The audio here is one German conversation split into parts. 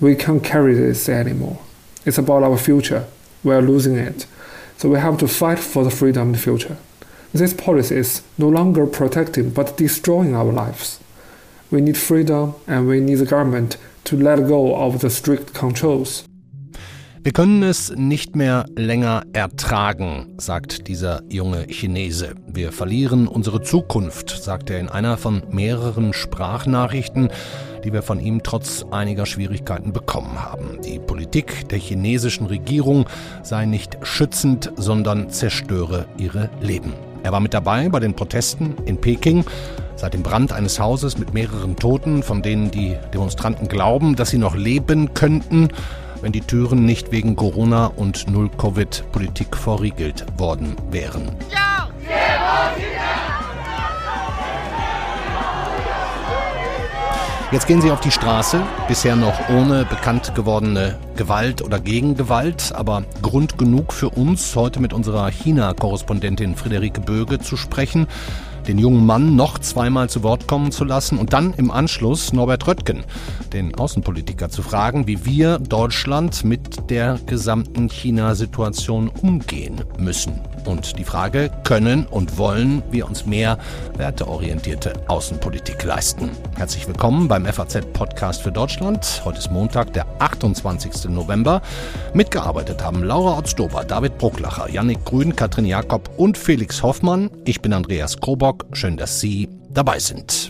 We can't carry this anymore. It's about our future. We are losing it. So we have to fight for the freedom in the future. This policy is no longer protecting but destroying our lives. We need freedom and we need the government to let go of the strict controls. Wir können es nicht mehr länger ertragen, sagt dieser junge Chinese. Wir verlieren unsere Zukunft, sagt er in einer von mehreren Sprachnachrichten, die wir von ihm trotz einiger Schwierigkeiten bekommen haben. Die Politik der chinesischen Regierung sei nicht schützend, sondern zerstöre ihre Leben. Er war mit dabei bei den Protesten in Peking. Seit dem Brand eines Hauses mit mehreren Toten, von denen die Demonstranten glauben, dass sie noch leben könnten, wenn die Türen nicht wegen Corona und Null-Covid-Politik verriegelt worden wären. Jetzt gehen sie auf die Straße, bisher noch ohne bekannt gewordene Gewalt oder Gegengewalt, aber Grund genug für uns, heute mit unserer China-Korrespondentin Friederike Böge zu sprechen den jungen Mann noch zweimal zu Wort kommen zu lassen und dann im Anschluss Norbert Röttgen, den Außenpolitiker, zu fragen, wie wir Deutschland mit der gesamten China-Situation umgehen müssen. Und die Frage, können und wollen wir uns mehr werteorientierte Außenpolitik leisten? Herzlich willkommen beim FAZ-Podcast für Deutschland. Heute ist Montag, der 28. November. Mitgearbeitet haben Laura Otzdober, David Brucklacher, Yannick Grün, Katrin Jakob und Felix Hoffmann. Ich bin Andreas Krobock. Schön, dass Sie dabei sind.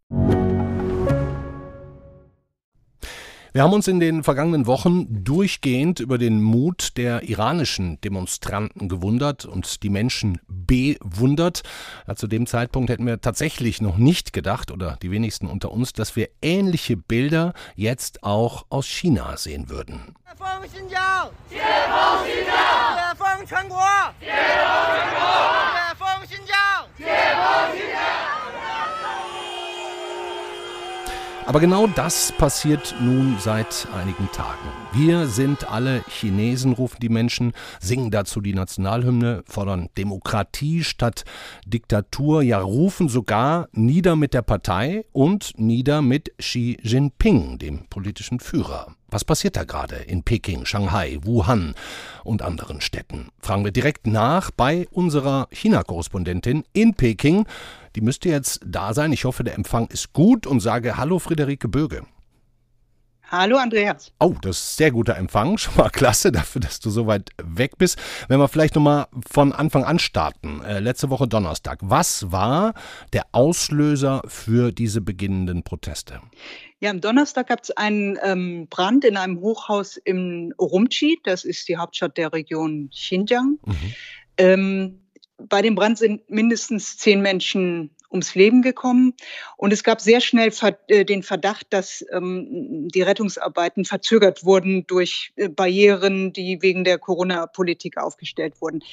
Wir haben uns in den vergangenen Wochen durchgehend über den Mut der iranischen Demonstranten gewundert und die Menschen bewundert. Ja, zu dem Zeitpunkt hätten wir tatsächlich noch nicht gedacht, oder die wenigsten unter uns, dass wir ähnliche Bilder jetzt auch aus China sehen würden. Aber genau das passiert nun seit einigen Tagen. Wir sind alle Chinesen, rufen die Menschen, singen dazu die Nationalhymne, fordern Demokratie statt Diktatur, ja rufen sogar nieder mit der Partei und nieder mit Xi Jinping, dem politischen Führer. Was passiert da gerade in Peking, Shanghai, Wuhan und anderen Städten? Fragen wir direkt nach bei unserer China-Korrespondentin in Peking. Die müsste jetzt da sein. Ich hoffe, der Empfang ist gut und sage Hallo Friederike Böge. Hallo Andreas. Oh, das ist sehr guter Empfang. Schon mal klasse dafür, dass du so weit weg bist. Wenn wir vielleicht nochmal von Anfang an starten. Äh, letzte Woche Donnerstag. Was war der Auslöser für diese beginnenden Proteste? Ja, am Donnerstag gab es einen ähm, Brand in einem Hochhaus im Urumqi. Das ist die Hauptstadt der Region Xinjiang. Mhm. Ähm, bei dem Brand sind mindestens zehn Menschen ums Leben gekommen. Und es gab sehr schnell äh, den Verdacht, dass ähm, die Rettungsarbeiten verzögert wurden durch äh, Barrieren, die wegen der Corona-Politik aufgestellt wurden.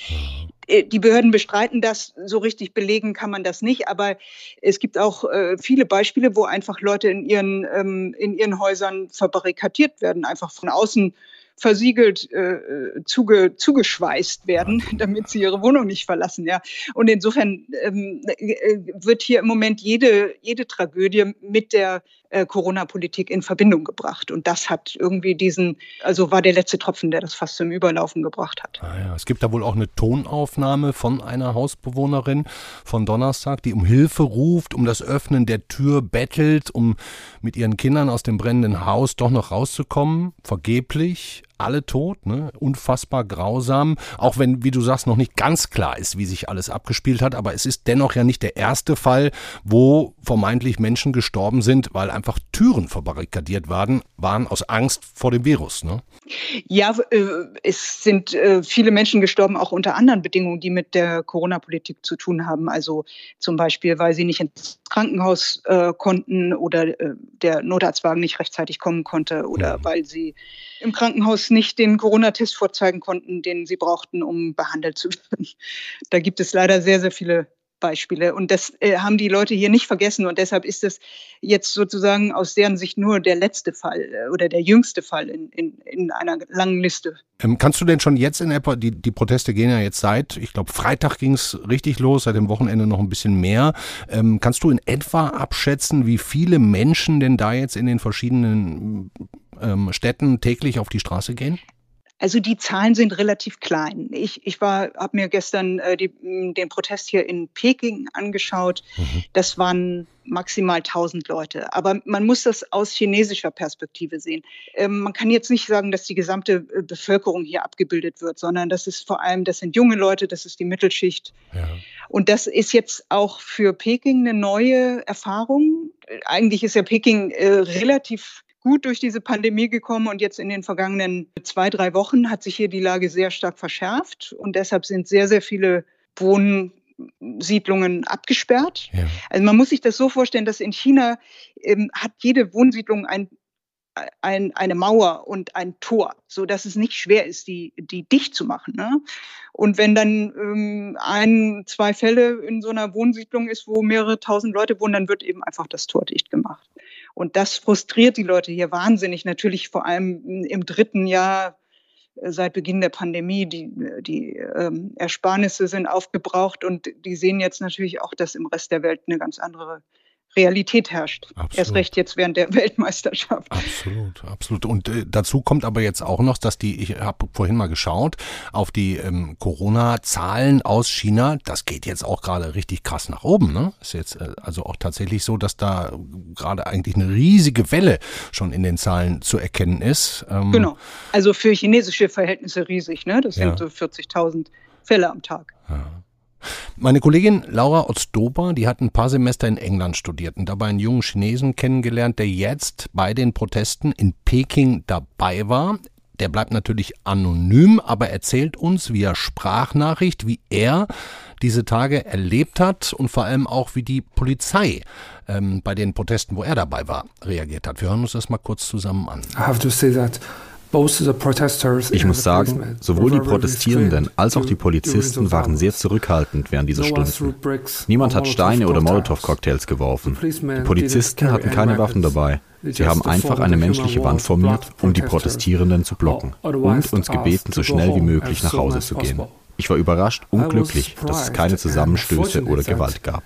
Äh, die Behörden bestreiten das, so richtig belegen kann man das nicht, aber es gibt auch viele Beispiele, wo einfach Leute in ihren, ähm, in ihren Häusern verbarrikadiert werden, einfach von außen versiegelt äh, zuge, zugeschweißt werden, damit sie ihre Wohnung nicht verlassen. Ja. Und insofern ähm, äh, wird hier im Moment jede, jede Tragödie mit der äh, Corona-Politik in Verbindung gebracht. Und das hat irgendwie diesen, also war der letzte Tropfen, der das fast zum Überlaufen gebracht hat. Ah ja, es gibt da wohl auch eine Tonaufnahme von einer Hausbewohnerin von Donnerstag, die um Hilfe ruft, um das Öffnen der Tür bettelt, um mit ihren Kindern aus dem brennenden Haus doch noch rauszukommen. Vergeblich. Alle tot, ne? unfassbar grausam, auch wenn, wie du sagst, noch nicht ganz klar ist, wie sich alles abgespielt hat, aber es ist dennoch ja nicht der erste Fall, wo vermeintlich Menschen gestorben sind, weil einfach Türen verbarrikadiert waren, waren aus Angst vor dem Virus. Ne? Ja, äh, es sind äh, viele Menschen gestorben, auch unter anderen Bedingungen, die mit der Corona-Politik zu tun haben. Also zum Beispiel, weil sie nicht ins Krankenhaus äh, konnten oder der Notarztwagen nicht rechtzeitig kommen konnte oder mhm. weil sie im Krankenhaus nicht den Corona-Test vorzeigen konnten, den sie brauchten, um behandelt zu werden. Da gibt es leider sehr, sehr viele Beispiele. Und das äh, haben die Leute hier nicht vergessen. Und deshalb ist es jetzt sozusagen aus deren Sicht nur der letzte Fall äh, oder der jüngste Fall in, in, in einer langen Liste. Ähm, kannst du denn schon jetzt in etwa, die, die Proteste gehen ja jetzt seit, ich glaube, Freitag ging es richtig los, seit dem Wochenende noch ein bisschen mehr. Ähm, kannst du in etwa abschätzen, wie viele Menschen denn da jetzt in den verschiedenen ähm, Städten täglich auf die Straße gehen? Also die Zahlen sind relativ klein. Ich, ich war, habe mir gestern äh, die, den Protest hier in Peking angeschaut. Mhm. Das waren maximal 1000 Leute. Aber man muss das aus chinesischer Perspektive sehen. Ähm, man kann jetzt nicht sagen, dass die gesamte äh, Bevölkerung hier abgebildet wird, sondern das ist vor allem, das sind junge Leute, das ist die Mittelschicht. Ja. Und das ist jetzt auch für Peking eine neue Erfahrung. Eigentlich ist ja Peking äh, relativ gut durch diese Pandemie gekommen und jetzt in den vergangenen zwei, drei Wochen hat sich hier die Lage sehr stark verschärft und deshalb sind sehr, sehr viele Wohnsiedlungen abgesperrt. Ja. Also man muss sich das so vorstellen, dass in China ähm, hat jede Wohnsiedlung ein, ein, eine Mauer und ein Tor, so dass es nicht schwer ist, die, die dicht zu machen. Ne? Und wenn dann ähm, ein, zwei Fälle in so einer Wohnsiedlung ist, wo mehrere tausend Leute wohnen, dann wird eben einfach das Tor dicht gemacht. Und das frustriert die Leute hier wahnsinnig. Natürlich vor allem im dritten Jahr äh, seit Beginn der Pandemie. Die, die ähm, Ersparnisse sind aufgebraucht und die sehen jetzt natürlich auch, dass im Rest der Welt eine ganz andere Realität herrscht. Absolut. Erst recht jetzt während der Weltmeisterschaft. Absolut, absolut. Und äh, dazu kommt aber jetzt auch noch, dass die, ich habe vorhin mal geschaut, auf die ähm, Corona-Zahlen aus China, das geht jetzt auch gerade richtig krass nach oben. Ne? Ist jetzt äh, also auch tatsächlich so, dass da gerade eigentlich eine riesige Welle schon in den Zahlen zu erkennen ist. Ähm, genau. Also für chinesische Verhältnisse riesig. Ne? Das ja. sind so 40.000 Fälle am Tag. Ja. Meine Kollegin Laura Ostdober, die hat ein paar Semester in England studiert und dabei einen jungen Chinesen kennengelernt, der jetzt bei den Protesten in Peking dabei war. Der bleibt natürlich anonym, aber erzählt uns via Sprachnachricht, wie er diese Tage erlebt hat und vor allem auch, wie die Polizei ähm, bei den Protesten, wo er dabei war, reagiert hat. Wir hören uns das mal kurz zusammen an. I have to say that ich muss sagen, sowohl die Protestierenden als auch die Polizisten waren sehr zurückhaltend während dieser Stunden. Niemand hat Steine oder Molotow-Cocktails geworfen. Die Polizisten hatten keine Waffen dabei. Sie haben einfach eine menschliche Wand formiert, um die Protestierenden zu blocken und uns gebeten, so schnell wie möglich nach Hause zu gehen. Ich war überrascht und glücklich, dass es keine Zusammenstöße oder Gewalt gab.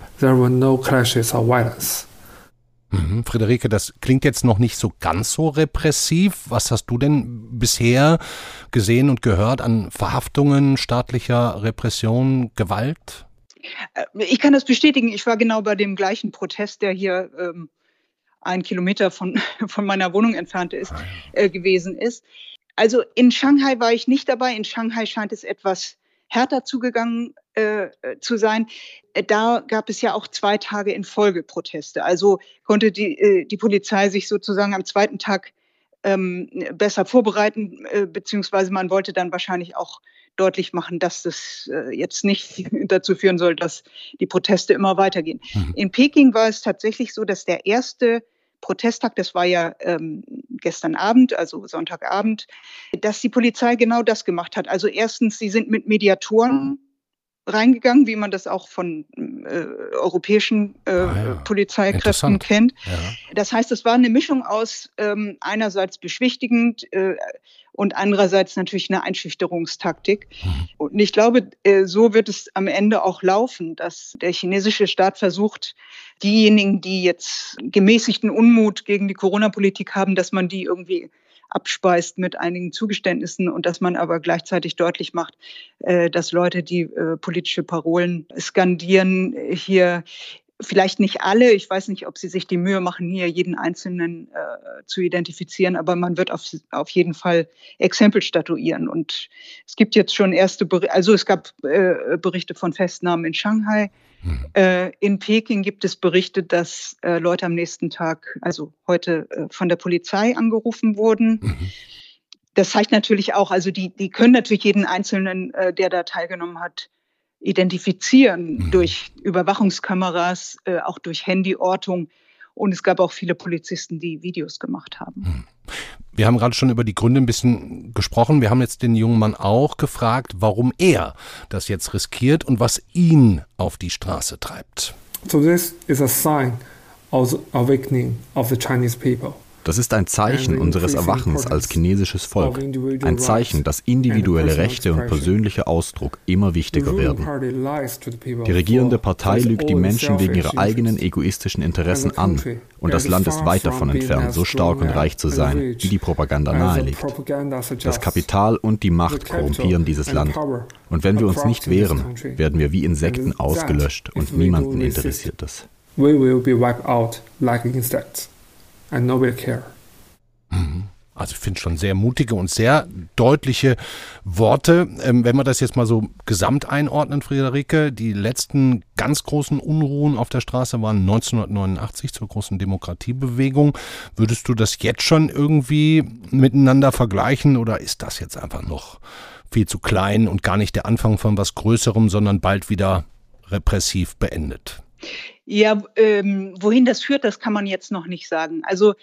Mhm. Friederike, das klingt jetzt noch nicht so ganz so repressiv. Was hast du denn bisher gesehen und gehört an Verhaftungen, staatlicher Repression, Gewalt? Äh, ich kann das bestätigen. Ich war genau bei dem gleichen Protest, der hier ähm, ein Kilometer von, von meiner Wohnung entfernt ist, ah, äh, gewesen ist. Also in Shanghai war ich nicht dabei. In Shanghai scheint es etwas härter zugegangen äh, zu sein. Äh, da gab es ja auch zwei Tage in Folge Proteste. Also konnte die, äh, die Polizei sich sozusagen am zweiten Tag ähm, besser vorbereiten, äh, beziehungsweise man wollte dann wahrscheinlich auch deutlich machen, dass das äh, jetzt nicht dazu führen soll, dass die Proteste immer weitergehen. Mhm. In Peking war es tatsächlich so, dass der erste Protesttag, das war ja ähm, gestern Abend, also Sonntagabend, dass die Polizei genau das gemacht hat. Also erstens, sie sind mit Mediatoren reingegangen, wie man das auch von äh, europäischen äh, ah, ja. Polizeikräften kennt. Ja. Das heißt, es war eine Mischung aus ähm, einerseits beschwichtigend äh, und andererseits natürlich eine Einschüchterungstaktik. Mhm. Und ich glaube, äh, so wird es am Ende auch laufen, dass der chinesische Staat versucht, diejenigen, die jetzt gemäßigten Unmut gegen die Corona-Politik haben, dass man die irgendwie abspeist mit einigen Zugeständnissen und dass man aber gleichzeitig deutlich macht, äh, dass Leute, die äh, politische Parolen skandieren, hier vielleicht nicht alle. Ich weiß nicht, ob sie sich die Mühe machen, hier jeden Einzelnen äh, zu identifizieren, aber man wird auf, auf jeden Fall Exempel statuieren. Und es gibt jetzt schon erste Berichte, also es gab äh, Berichte von Festnahmen in Shanghai. Mhm. Äh, in Peking gibt es Berichte, dass äh, Leute am nächsten Tag, also heute, äh, von der Polizei angerufen wurden. Mhm. Das zeigt natürlich auch, also die, die können natürlich jeden Einzelnen, der da teilgenommen hat, identifizieren mhm. durch Überwachungskameras, äh, auch durch Handyortung. Und es gab auch viele Polizisten, die Videos gemacht haben. Mhm. Wir haben gerade schon über die Gründe ein bisschen gesprochen. Wir haben jetzt den jungen Mann auch gefragt, warum er das jetzt riskiert und was ihn auf die Straße treibt. So this is a sign of the awakening of the Chinese people. Das ist ein Zeichen unseres Erwachens als chinesisches Volk. Ein Zeichen, dass individuelle Rechte und persönlicher Ausdruck immer wichtiger werden. Die regierende Partei lügt die Menschen wegen ihrer eigenen egoistischen Interessen an. Und das Land ist weit davon entfernt, so stark und reich zu sein, wie die Propaganda nahelegt. Das Kapital und die Macht korrumpieren dieses Land. Und wenn wir uns nicht wehren, werden wir wie Insekten ausgelöscht und niemanden interessiert es. We will be wiped out like insects and nobody care. Mhm. Also ich finde schon sehr mutige und sehr deutliche Worte. Ähm, wenn wir das jetzt mal so gesamt einordnen, Friederike, die letzten ganz großen Unruhen auf der Straße waren 1989 zur großen Demokratiebewegung. Würdest du das jetzt schon irgendwie miteinander vergleichen oder ist das jetzt einfach noch viel zu klein und gar nicht der Anfang von was Größerem, sondern bald wieder repressiv beendet? Ja, ähm, wohin das führt, das kann man jetzt noch nicht sagen. Also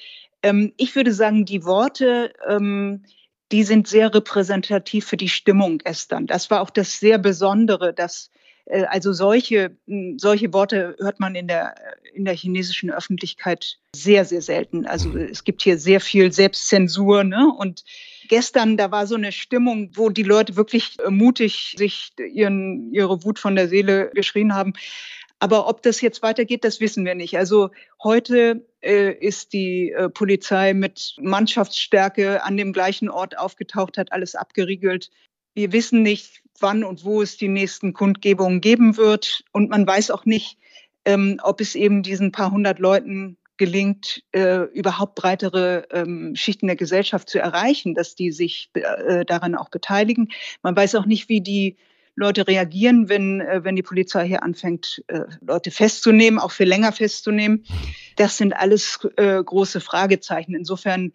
ähm, ich würde sagen, die Worte, ähm, die sind sehr repräsentativ für die Stimmung gestern. Das war auch das sehr Besondere, dass äh, also solche, solche Worte hört man in der, in der chinesischen Öffentlichkeit sehr, sehr selten. Also mhm. es gibt hier sehr viel Selbstzensur. Ne? Und gestern, da war so eine Stimmung, wo die Leute wirklich äh, mutig sich ihren, ihre Wut von der Seele geschrien haben. Aber ob das jetzt weitergeht, das wissen wir nicht. Also heute äh, ist die äh, Polizei mit Mannschaftsstärke an dem gleichen Ort aufgetaucht, hat alles abgeriegelt. Wir wissen nicht, wann und wo es die nächsten Kundgebungen geben wird. Und man weiß auch nicht, ähm, ob es eben diesen paar hundert Leuten gelingt, äh, überhaupt breitere ähm, Schichten der Gesellschaft zu erreichen, dass die sich äh, daran auch beteiligen. Man weiß auch nicht, wie die Leute reagieren, wenn, äh, wenn die Polizei hier anfängt, äh, Leute festzunehmen, auch für länger festzunehmen. Das sind alles äh, große Fragezeichen. Insofern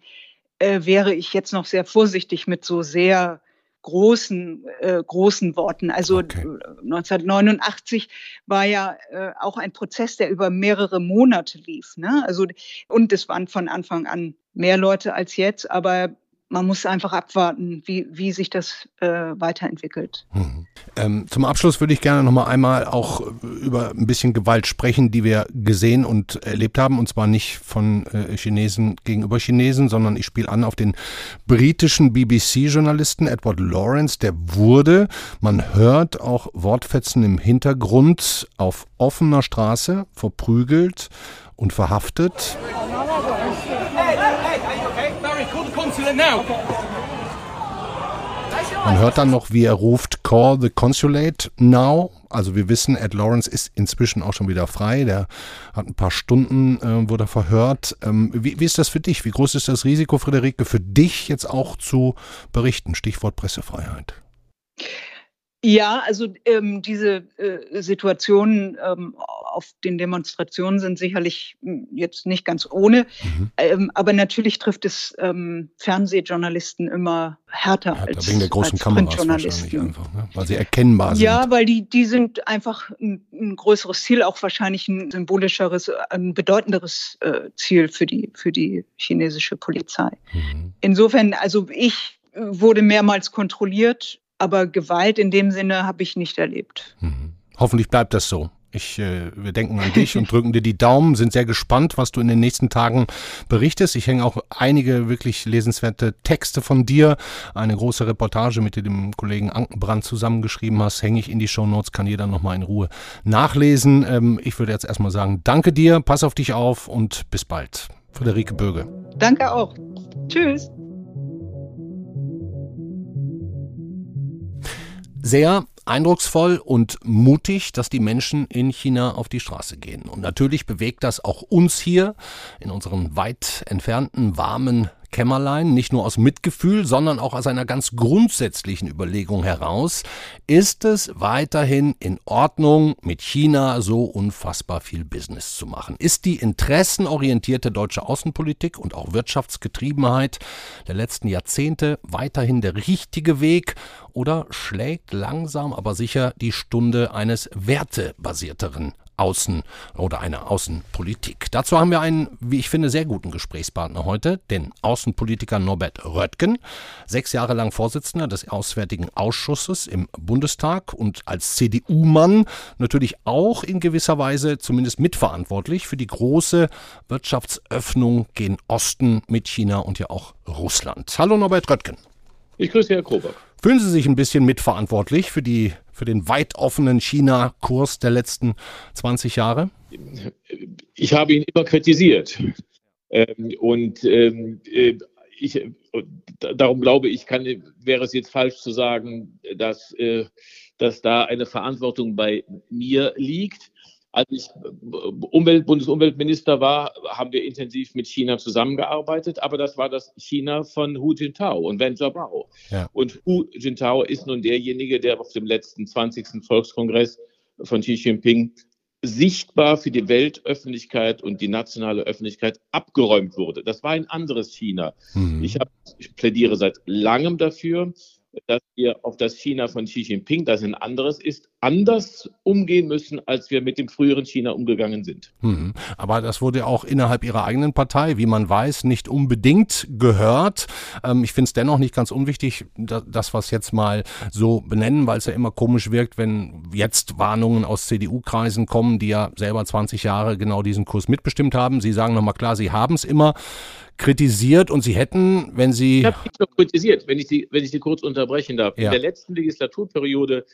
wäre ich jetzt noch sehr vorsichtig mit so sehr großen, äh, großen Worten. Also okay. 1989 war ja äh, auch ein Prozess, der über mehrere Monate lief. Ne? Also, und es waren von Anfang an mehr Leute als jetzt, aber man muss einfach abwarten, wie, wie sich das äh, weiterentwickelt. Mhm. Ähm, zum Abschluss würde ich gerne noch mal einmal auch über ein bisschen Gewalt sprechen, die wir gesehen und erlebt haben. Und zwar nicht von äh, Chinesen gegenüber Chinesen, sondern ich spiele an auf den britischen BBC-Journalisten Edward Lawrence. Der wurde, man hört auch Wortfetzen im Hintergrund, auf offener Straße verprügelt und verhaftet. Man hört dann noch, wie er ruft, Call the Consulate now. Also wir wissen, Ed Lawrence ist inzwischen auch schon wieder frei. Der hat ein paar Stunden, äh, wurde verhört. Ähm, wie, wie ist das für dich? Wie groß ist das Risiko, Friederike, für dich jetzt auch zu berichten? Stichwort Pressefreiheit. Ja, also ähm, diese äh, Situationen ähm, auf den Demonstrationen sind sicherlich hm, jetzt nicht ganz ohne, mhm. ähm, aber natürlich trifft es ähm, Fernsehjournalisten immer härter, härter als wegen der großen Kameras wahrscheinlich einfach, ne? weil sie erkennbar sind. Ja, weil die die sind einfach ein, ein größeres Ziel, auch wahrscheinlich ein symbolischeres, ein bedeutenderes äh, Ziel für die für die chinesische Polizei. Mhm. Insofern, also ich wurde mehrmals kontrolliert aber Gewalt in dem Sinne habe ich nicht erlebt. Mhm. Hoffentlich bleibt das so. Ich, äh, wir denken an dich und drücken dir die Daumen, sind sehr gespannt, was du in den nächsten Tagen berichtest. Ich hänge auch einige wirklich lesenswerte Texte von dir, eine große Reportage mit dem Kollegen Ankenbrand zusammengeschrieben hast, hänge ich in die Show Notes, kann jeder nochmal in Ruhe nachlesen. Ähm, ich würde jetzt erstmal sagen, danke dir, pass auf dich auf und bis bald. Friederike Böge. Danke auch. Tschüss. Sehr eindrucksvoll und mutig, dass die Menschen in China auf die Straße gehen. Und natürlich bewegt das auch uns hier in unseren weit entfernten, warmen Kämmerlein, nicht nur aus Mitgefühl, sondern auch aus einer ganz grundsätzlichen Überlegung heraus, ist es weiterhin in Ordnung, mit China so unfassbar viel Business zu machen? Ist die interessenorientierte deutsche Außenpolitik und auch Wirtschaftsgetriebenheit der letzten Jahrzehnte weiterhin der richtige Weg oder schlägt langsam aber sicher die Stunde eines wertebasierteren Außen- oder einer Außenpolitik. Dazu haben wir einen, wie ich finde, sehr guten Gesprächspartner heute, den Außenpolitiker Norbert Röttgen, sechs Jahre lang Vorsitzender des Auswärtigen Ausschusses im Bundestag und als CDU-Mann natürlich auch in gewisser Weise zumindest mitverantwortlich für die große Wirtschaftsöffnung gen Osten mit China und ja auch Russland. Hallo Norbert Röttgen. Ich grüße Herr Krober. Fühlen Sie sich ein bisschen mitverantwortlich für, die, für den weit offenen China-Kurs der letzten 20 Jahre? Ich habe ihn immer kritisiert. Ähm, und ähm, äh, ich, darum glaube ich, kann, wäre es jetzt falsch zu sagen, dass, äh, dass da eine Verantwortung bei mir liegt. Als ich Umwelt, Bundesumweltminister war, haben wir intensiv mit China zusammengearbeitet, aber das war das China von Hu Jintao und Wen Jiabao. Ja. Und Hu Jintao ist nun derjenige, der auf dem letzten 20. Volkskongress von Xi Jinping sichtbar für die Weltöffentlichkeit und die nationale Öffentlichkeit abgeräumt wurde. Das war ein anderes China. Mhm. Ich, hab, ich plädiere seit langem dafür, dass wir auf das China von Xi Jinping, das ein anderes ist, anders umgehen müssen, als wir mit dem früheren China umgegangen sind. Hm. Aber das wurde auch innerhalb Ihrer eigenen Partei, wie man weiß, nicht unbedingt gehört. Ähm, ich finde es dennoch nicht ganz unwichtig, das, was jetzt mal so benennen, weil es ja immer komisch wirkt, wenn jetzt Warnungen aus CDU-Kreisen kommen, die ja selber 20 Jahre genau diesen Kurs mitbestimmt haben. Sie sagen nochmal klar, Sie haben es immer kritisiert und Sie hätten, wenn Sie. Ich habe nicht nur kritisiert, wenn ich Sie, wenn ich Sie kurz unterbrechen darf. Ja. In der letzten Legislaturperiode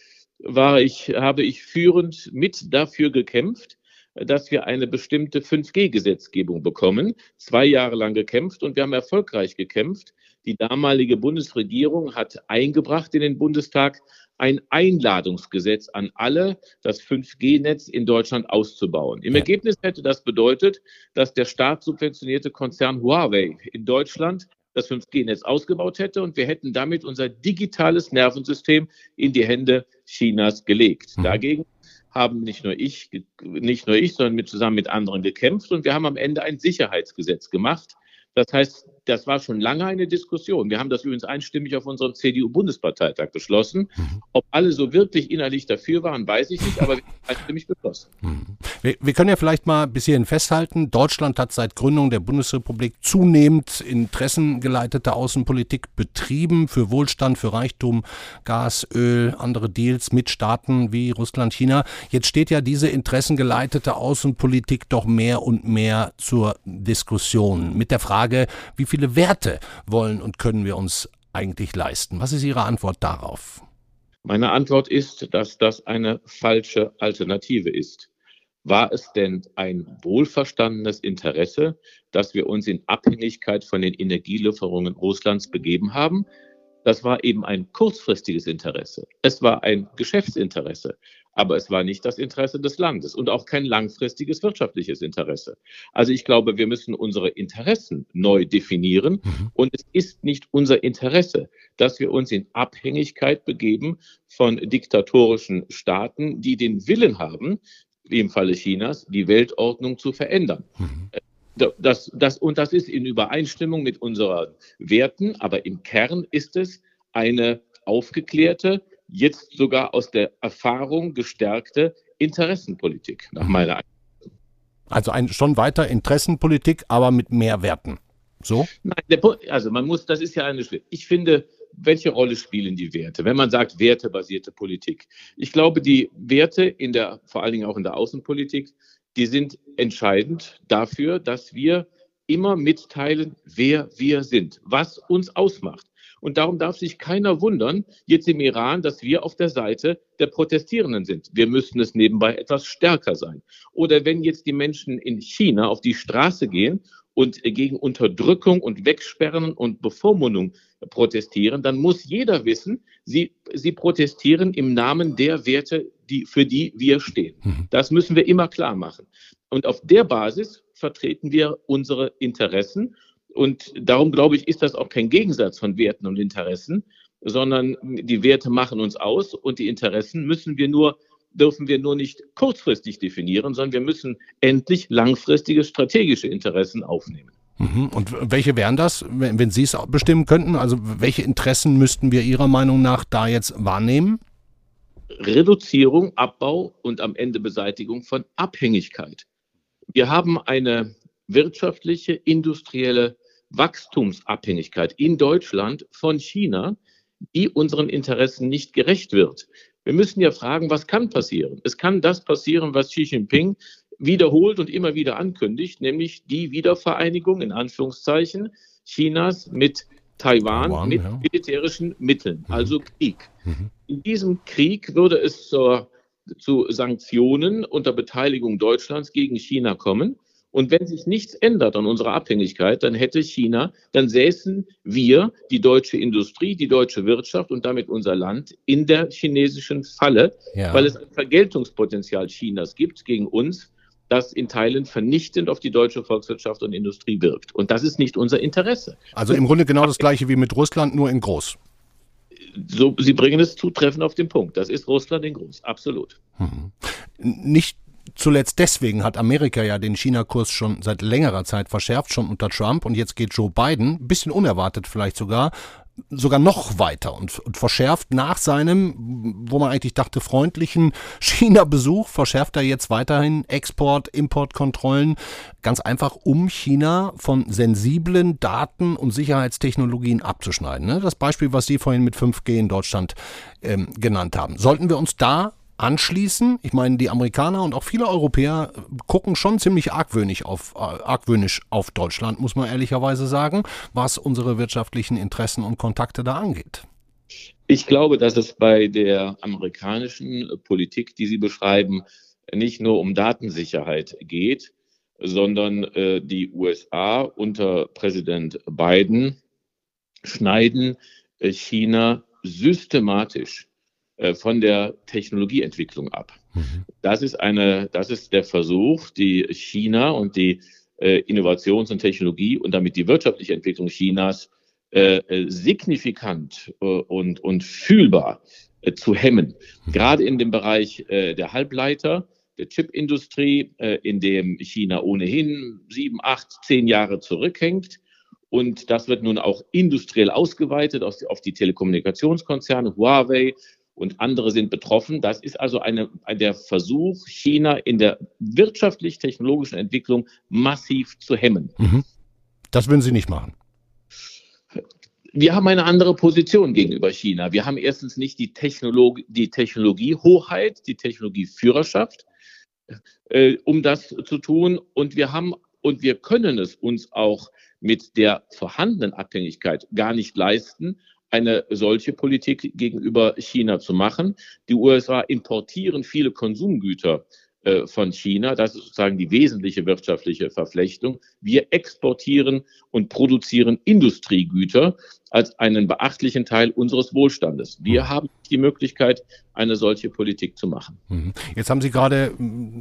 war ich, habe ich führend mit dafür gekämpft, dass wir eine bestimmte 5G-Gesetzgebung bekommen. Zwei Jahre lang gekämpft und wir haben erfolgreich gekämpft. Die damalige Bundesregierung hat eingebracht in den Bundestag ein Einladungsgesetz an alle, das 5G-Netz in Deutschland auszubauen. Im. Ergebnis hätte das bedeutet, dass der staatssubventionierte Konzern Huawei in Deutschland das 5G-Netz ausgebaut hätte und wir hätten damit unser digitales Nervensystem in die Hände Chinas gelegt. Mhm. Dagegen haben nicht nur ich, nicht nur ich, sondern mit, zusammen mit anderen gekämpft und wir haben am Ende ein Sicherheitsgesetz gemacht, das heißt, das war schon lange eine Diskussion. Wir haben das übrigens einstimmig auf unserem CDU-Bundesparteitag beschlossen. Mhm. Ob alle so wirklich innerlich dafür waren, weiß ich nicht, aber wir haben einstimmig beschlossen. Mhm. Wir, wir, können ja vielleicht mal bis hierhin festhalten, Deutschland hat seit Gründung der Bundesrepublik zunehmend interessengeleitete Außenpolitik betrieben für Wohlstand, für Reichtum, Gas, Öl, andere Deals mit Staaten wie Russland, China. Jetzt steht ja diese interessengeleitete Außenpolitik doch mehr und mehr zur Diskussion mit der Frage, Frage, wie viele Werte wollen und können wir uns eigentlich leisten? Was ist Ihre Antwort darauf? Meine Antwort ist, dass das eine falsche Alternative ist. War es denn ein wohlverstandenes Interesse, dass wir uns in Abhängigkeit von den Energielieferungen Russlands begeben haben? Das war eben ein kurzfristiges Interesse. Es war ein Geschäftsinteresse. Aber es war nicht das Interesse des Landes und auch kein langfristiges wirtschaftliches Interesse. Also ich glaube, wir müssen unsere Interessen neu definieren. Mhm. Und es ist nicht unser Interesse, dass wir uns in Abhängigkeit begeben von diktatorischen Staaten, die den Willen haben, wie im Falle Chinas, die Weltordnung zu verändern. Mhm. Das, das, und das ist in Übereinstimmung mit unseren Werten, aber im Kern ist es eine aufgeklärte, jetzt sogar aus der Erfahrung gestärkte Interessenpolitik, nach meiner Einschätzung. Also ein, schon weiter Interessenpolitik, aber mit mehr Werten. So? Nein, der, also man muss, das ist ja eine Ich finde, welche Rolle spielen die Werte, wenn man sagt wertebasierte Politik? Ich glaube, die Werte in der, vor allen Dingen auch in der Außenpolitik, die sind entscheidend dafür, dass wir immer mitteilen, wer wir sind, was uns ausmacht. Und darum darf sich keiner wundern, jetzt im Iran, dass wir auf der Seite der Protestierenden sind. Wir müssen es nebenbei etwas stärker sein. Oder wenn jetzt die Menschen in China auf die Straße gehen und gegen Unterdrückung und Wegsperren und Bevormundung protestieren, dann muss jeder wissen, sie, sie protestieren im Namen der Werte, die, für die wir stehen. Mhm. Das müssen wir immer klar machen. Und auf der Basis vertreten wir unsere Interessen. Und darum glaube ich, ist das auch kein Gegensatz von Werten und Interessen, sondern die Werte machen uns aus und die Interessen müssen wir nur dürfen wir nur nicht kurzfristig definieren, sondern wir müssen endlich langfristige strategische Interessen aufnehmen. Mhm. Und welche wären das, wenn Sie es bestimmen könnten? Also welche Interessen müssten wir Ihrer Meinung nach da jetzt wahrnehmen? Reduzierung, Abbau und am Ende Beseitigung von Abhängigkeit. Wir haben eine wirtschaftliche, industrielle Wachstumsabhängigkeit in Deutschland von China, die unseren Interessen nicht gerecht wird. Wir müssen ja fragen, was kann passieren? Es kann das passieren, was Xi Jinping wiederholt und immer wieder ankündigt, nämlich die Wiedervereinigung in Anführungszeichen Chinas mit Taiwan, Taiwan mit ja. militärischen Mitteln, mhm. also Krieg. Mhm. In diesem Krieg würde es zur, zu Sanktionen unter Beteiligung Deutschlands gegen China kommen. Und wenn sich nichts ändert an unserer Abhängigkeit, dann hätte China, dann säßen wir, die deutsche Industrie, die deutsche Wirtschaft und damit unser Land in der chinesischen Falle, ja. weil es ein Vergeltungspotenzial Chinas gibt gegen uns, das in Teilen vernichtend auf die deutsche Volkswirtschaft und Industrie wirkt. Und das ist nicht unser Interesse. Also im Grunde genau das gleiche wie mit Russland, nur in groß. So, Sie bringen es zutreffend auf den Punkt. Das ist Russland in groß, absolut. Mhm. Nicht zuletzt deswegen hat Amerika ja den China-Kurs schon seit längerer Zeit verschärft, schon unter Trump. Und jetzt geht Joe Biden, bisschen unerwartet vielleicht sogar, sogar noch weiter und, und, verschärft nach seinem, wo man eigentlich dachte, freundlichen China-Besuch, verschärft er jetzt weiterhin Export-, Importkontrollen, ganz einfach, um China von sensiblen Daten und Sicherheitstechnologien abzuschneiden. Ne? Das Beispiel, was Sie vorhin mit 5G in Deutschland ähm, genannt haben. Sollten wir uns da anschließen. Ich meine, die Amerikaner und auch viele Europäer gucken schon ziemlich argwöhnisch auf, äh, argwöhnisch auf Deutschland, muss man ehrlicherweise sagen, was unsere wirtschaftlichen Interessen und Kontakte da angeht. Ich glaube, dass es bei der amerikanischen Politik, die Sie beschreiben, nicht nur um Datensicherheit geht, sondern äh, die USA unter Präsident Biden schneiden äh, China systematisch äh, von der Technologieentwicklung ab. Mhm. Das ist eine, das ist der Versuch, die China und die äh, Innovations- und Technologie und damit die wirtschaftliche Entwicklung Chinas äh, äh signifikant äh, und, und fühlbar äh, zu hemmen. Mhm. Gerade in dem Bereich äh, der Halbleiter, der Chipindustrie, äh, in dem China ohnehin sieben, acht, zehn Jahre zurückhängt. Und das wird nun auch industriell ausgeweitet auf die, auf die Telekommunikationskonzerne, Huawei, und andere sind betroffen. Das ist also eine, der Versuch, China in der wirtschaftlich-technologischen Entwicklung massiv zu hemmen. Mhm. Das würden Sie nicht machen. Wir haben eine andere Position gegenüber China. Wir haben erstens nicht die, Technolog die Technologiehoheit, die Technologieführerschaft, äh, um das zu tun. Und wir haben und wir können es uns auch mit der vorhandenen Abhängigkeit gar nicht leisten, eine solche Politik gegenüber China zu machen. Die USA importieren viele Konsumgüter äh, von China. Das ist sozusagen die wesentliche wirtschaftliche Verflechtung. Wir exportieren und produzieren Industriegüter als einen beachtlichen Teil unseres Wohlstandes. Wir mhm. haben die Möglichkeit, eine solche Politik zu machen. Mhm. Jetzt haben Sie gerade,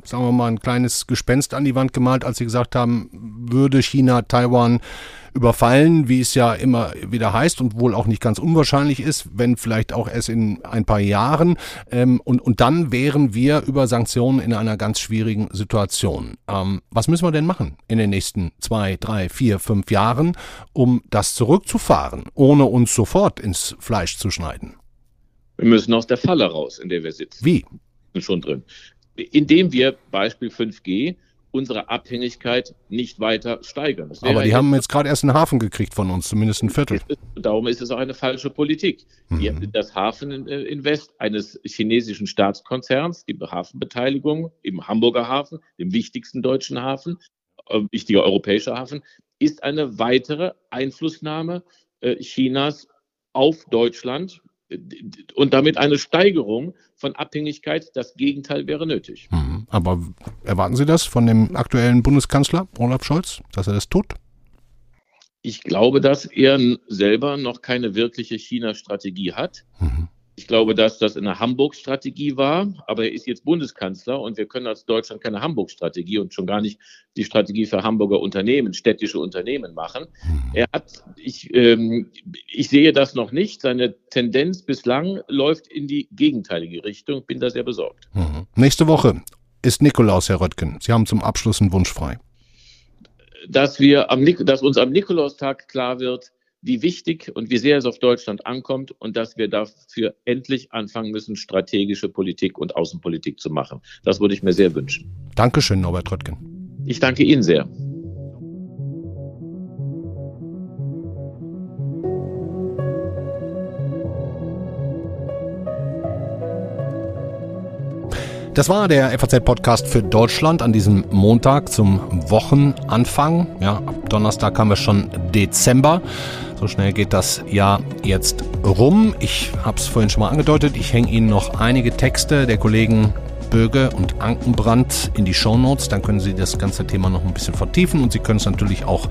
sagen wir mal, ein kleines Gespenst an die Wand gemalt, als Sie gesagt haben, würde China Taiwan überfallen, wie es ja immer wieder heißt und wohl auch nicht ganz unwahrscheinlich ist, wenn vielleicht auch erst in ein paar Jahren. Ähm, und, und dann wären wir über Sanktionen in einer ganz schwierigen Situation. Ähm, was müssen wir denn machen in den nächsten zwei, drei, vier, fünf Jahren, um das zurückzufahren, ohne uns sofort ins Fleisch zu schneiden? Wir müssen aus der Falle raus, in der wir sitzen. Wie? Sind schon drin. Indem wir Beispiel 5G unsere Abhängigkeit nicht weiter steigern. Aber die haben jetzt gerade erst einen Hafen gekriegt von uns, zumindest ein Viertel. Darum ist es auch eine falsche Politik. Mhm. Das Hafeninvest eines chinesischen Staatskonzerns, die Hafenbeteiligung im Hamburger Hafen, dem wichtigsten deutschen Hafen, äh, wichtiger europäischer Hafen, ist eine weitere Einflussnahme äh, Chinas auf Deutschland und damit eine Steigerung von Abhängigkeit. Das Gegenteil wäre nötig. Mhm. Aber erwarten Sie das von dem aktuellen Bundeskanzler Olaf Scholz, dass er das tut? Ich glaube, dass er selber noch keine wirkliche China-Strategie hat. Mhm. Ich glaube, dass das eine Hamburg-Strategie war, aber er ist jetzt Bundeskanzler und wir können als Deutschland keine Hamburg-Strategie und schon gar nicht die Strategie für Hamburger Unternehmen, städtische Unternehmen machen. Mhm. Er hat, ich, ähm, ich sehe das noch nicht. Seine Tendenz bislang läuft in die gegenteilige Richtung. Bin da sehr besorgt. Mhm. Nächste Woche ist Nikolaus, Herr Röttgen. Sie haben zum Abschluss einen Wunsch frei. Dass, wir am, dass uns am Nikolaustag klar wird, wie wichtig und wie sehr es auf Deutschland ankommt und dass wir dafür endlich anfangen müssen, strategische Politik und Außenpolitik zu machen. Das würde ich mir sehr wünschen. Dankeschön, Norbert Röttgen. Ich danke Ihnen sehr. Das war der FAZ-Podcast für Deutschland an diesem Montag zum Wochenanfang. Ja, ab Donnerstag haben wir schon Dezember. So schnell geht das Jahr jetzt rum. Ich habe es vorhin schon mal angedeutet. Ich hänge Ihnen noch einige Texte der Kollegen Böge und Ankenbrand in die Shownotes. Dann können Sie das ganze Thema noch ein bisschen vertiefen und Sie können es natürlich auch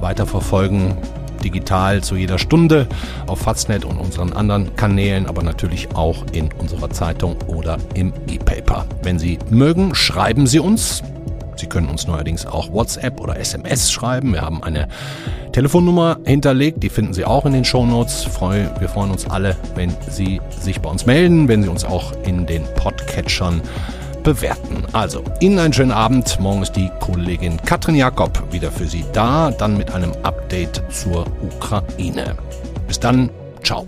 weiter verfolgen digital zu jeder Stunde auf Faznet und unseren anderen Kanälen, aber natürlich auch in unserer Zeitung oder im E-Paper. Wenn Sie mögen, schreiben Sie uns. Sie können uns neuerdings auch WhatsApp oder SMS schreiben. Wir haben eine Telefonnummer hinterlegt, die finden Sie auch in den Shownotes. Wir freuen uns alle, wenn Sie sich bei uns melden, wenn Sie uns auch in den Podcatchern bewerten. Also, Ihnen einen schönen Abend. Morgen ist die Kollegin Katrin Jakob wieder für Sie da, dann mit einem Update zur Ukraine. Bis dann, ciao.